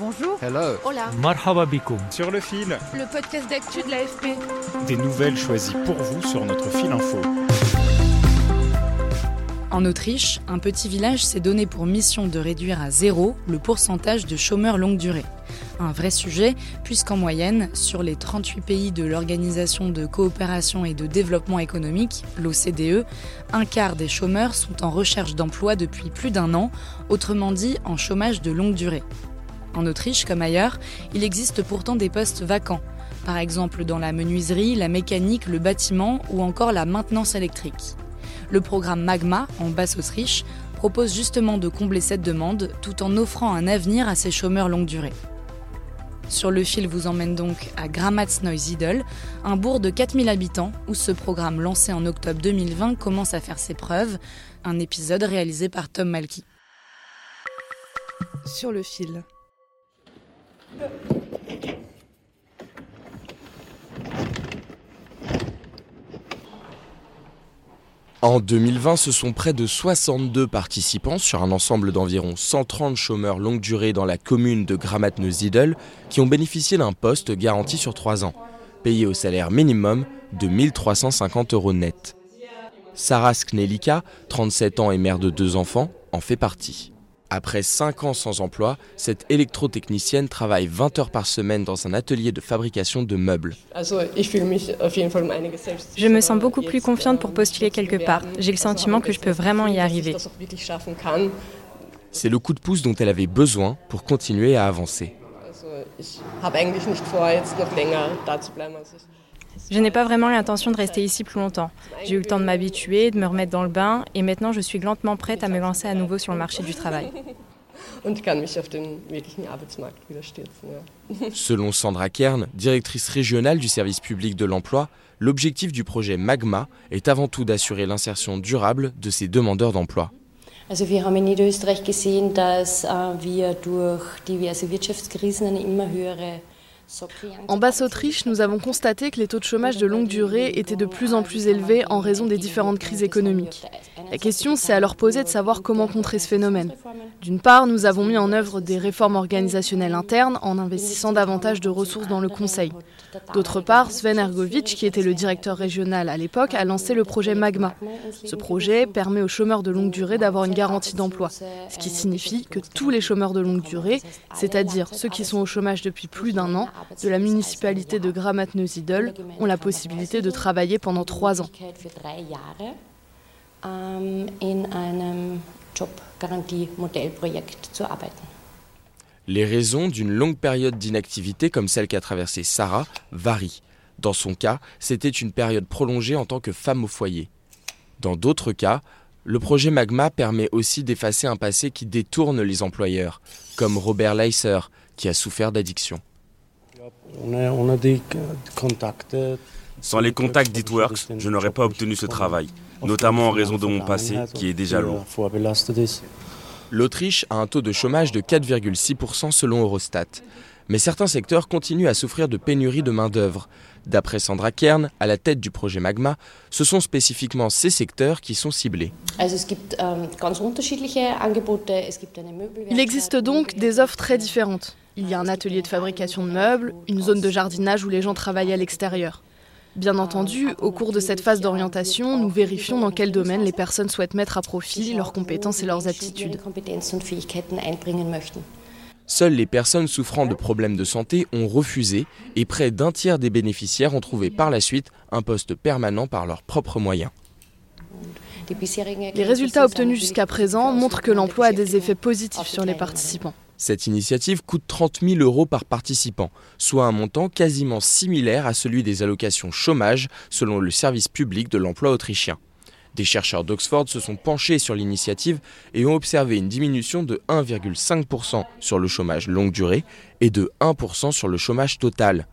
Bonjour. Hello. Hola. Marhaba bikoum. Sur le fil, Le podcast d'actu de l'AFP. des nouvelles choisies pour vous sur notre fil info. En Autriche, un petit village s'est donné pour mission de réduire à zéro le pourcentage de chômeurs longue durée. Un vrai sujet, puisqu'en moyenne, sur les 38 pays de l'Organisation de coopération et de développement économique, l'OCDE, un quart des chômeurs sont en recherche d'emploi depuis plus d'un an, autrement dit en chômage de longue durée. En Autriche, comme ailleurs, il existe pourtant des postes vacants, par exemple dans la menuiserie, la mécanique, le bâtiment ou encore la maintenance électrique. Le programme Magma, en Basse-Autriche, propose justement de combler cette demande tout en offrant un avenir à ces chômeurs longue durée. Sur le fil vous emmène donc à Grammatsneusiedel, un bourg de 4000 habitants où ce programme lancé en octobre 2020 commence à faire ses preuves, un épisode réalisé par Tom Malky. Sur le fil. En 2020, ce sont près de 62 participants sur un ensemble d'environ 130 chômeurs longue durée dans la commune de Grammatneusiedel qui ont bénéficié d'un poste garanti sur 3 ans, payé au salaire minimum de 1350 euros net. Sarah Sknelika, 37 ans et mère de deux enfants, en fait partie. Après 5 ans sans emploi, cette électrotechnicienne travaille 20 heures par semaine dans un atelier de fabrication de meubles. Je me sens beaucoup plus confiante pour postuler quelque part. J'ai le sentiment que je peux vraiment y arriver. C'est le coup de pouce dont elle avait besoin pour continuer à avancer. Je n'ai pas vraiment l'intention de rester ici plus longtemps. J'ai eu le temps de m'habituer, de me remettre dans le bain, et maintenant je suis lentement prête à me lancer à nouveau sur le marché du travail. Selon Sandra Kern, directrice régionale du service public de l'emploi, l'objectif du projet Magma est avant tout d'assurer l'insertion durable de ces demandeurs d'emploi. Also wir haben in Niederösterreich gesehen, dass äh, wir durch diverse Wirtschaftskrisen eine immer höhere En Basse-Autriche, nous avons constaté que les taux de chômage de longue durée étaient de plus en plus élevés en raison des différentes crises économiques. La question s'est alors posée de savoir comment contrer ce phénomène. D'une part, nous avons mis en œuvre des réformes organisationnelles internes en investissant davantage de ressources dans le conseil. D'autre part, Sven Ergovic, qui était le directeur régional à l'époque, a lancé le projet Magma. Ce projet permet aux chômeurs de longue durée d'avoir une garantie d'emploi, ce qui signifie que tous les chômeurs de longue durée, c'est-à-dire ceux qui sont au chômage depuis plus d'un an, de la municipalité de Grammatneusiedel, ont la possibilité de travailler pendant trois ans. arbeiten. Les raisons d'une longue période d'inactivité comme celle qu'a traversée Sarah varient. Dans son cas, c'était une période prolongée en tant que femme au foyer. Dans d'autres cas, le projet Magma permet aussi d'effacer un passé qui détourne les employeurs, comme Robert Leisser, qui a souffert d'addiction. Sans les contacts d'Itworks, je n'aurais pas obtenu ce travail, notamment en raison de mon passé qui est déjà lourd. L'Autriche a un taux de chômage de 4,6% selon Eurostat. Mais certains secteurs continuent à souffrir de pénurie de main-d'œuvre. D'après Sandra Kern, à la tête du projet Magma, ce sont spécifiquement ces secteurs qui sont ciblés. Il existe donc des offres très différentes. Il y a un atelier de fabrication de meubles, une zone de jardinage où les gens travaillent à l'extérieur. Bien entendu, au cours de cette phase d'orientation, nous vérifions dans quel domaine les personnes souhaitent mettre à profit leurs compétences et leurs aptitudes. Seules les personnes souffrant de problèmes de santé ont refusé et près d'un tiers des bénéficiaires ont trouvé par la suite un poste permanent par leurs propres moyens. Les résultats obtenus jusqu'à présent montrent que l'emploi a des effets positifs sur les participants. Cette initiative coûte 30 000 euros par participant, soit un montant quasiment similaire à celui des allocations chômage selon le service public de l'emploi autrichien. Des chercheurs d'Oxford se sont penchés sur l'initiative et ont observé une diminution de 1,5% sur le chômage longue durée et de 1% sur le chômage total.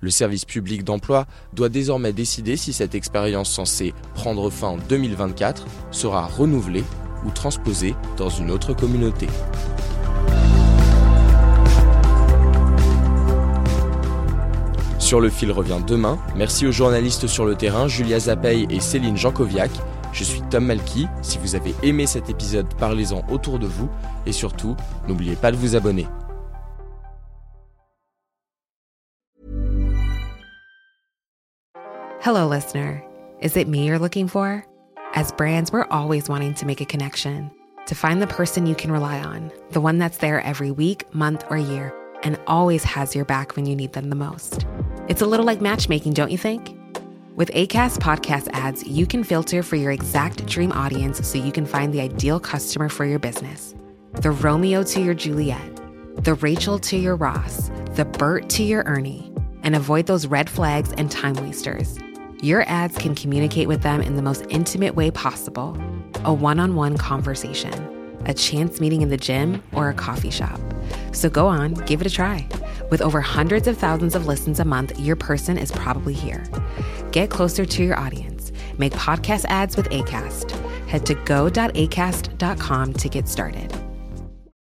Le service public d'emploi doit désormais décider si cette expérience censée prendre fin en 2024 sera renouvelée ou transposée dans une autre communauté. Sur le fil revient demain. Merci aux journalistes sur le terrain Julia Zapey et Céline Jankoviak. Je suis Tom Malky. Si vous avez aimé cet épisode, parlez-en autour de vous. Et surtout, n'oubliez pas de vous abonner. Hello, listener. Is it me you're looking for? As brands, we're always wanting to make a connection. To find the person you can rely on, the one that's there every week, month, or year, and always has your back when you need them the most. It's a little like matchmaking, don't you think? With ACAST podcast ads, you can filter for your exact dream audience so you can find the ideal customer for your business. The Romeo to your Juliet, the Rachel to your Ross, the Bert to your Ernie, and avoid those red flags and time wasters. Your ads can communicate with them in the most intimate way possible a one on one conversation, a chance meeting in the gym, or a coffee shop. So go on, give it a try. With over hundreds of thousands of listens a month, your person is probably here. Get closer to your audience. Make podcast ads with ACAST. Head to go.acast.com to get started.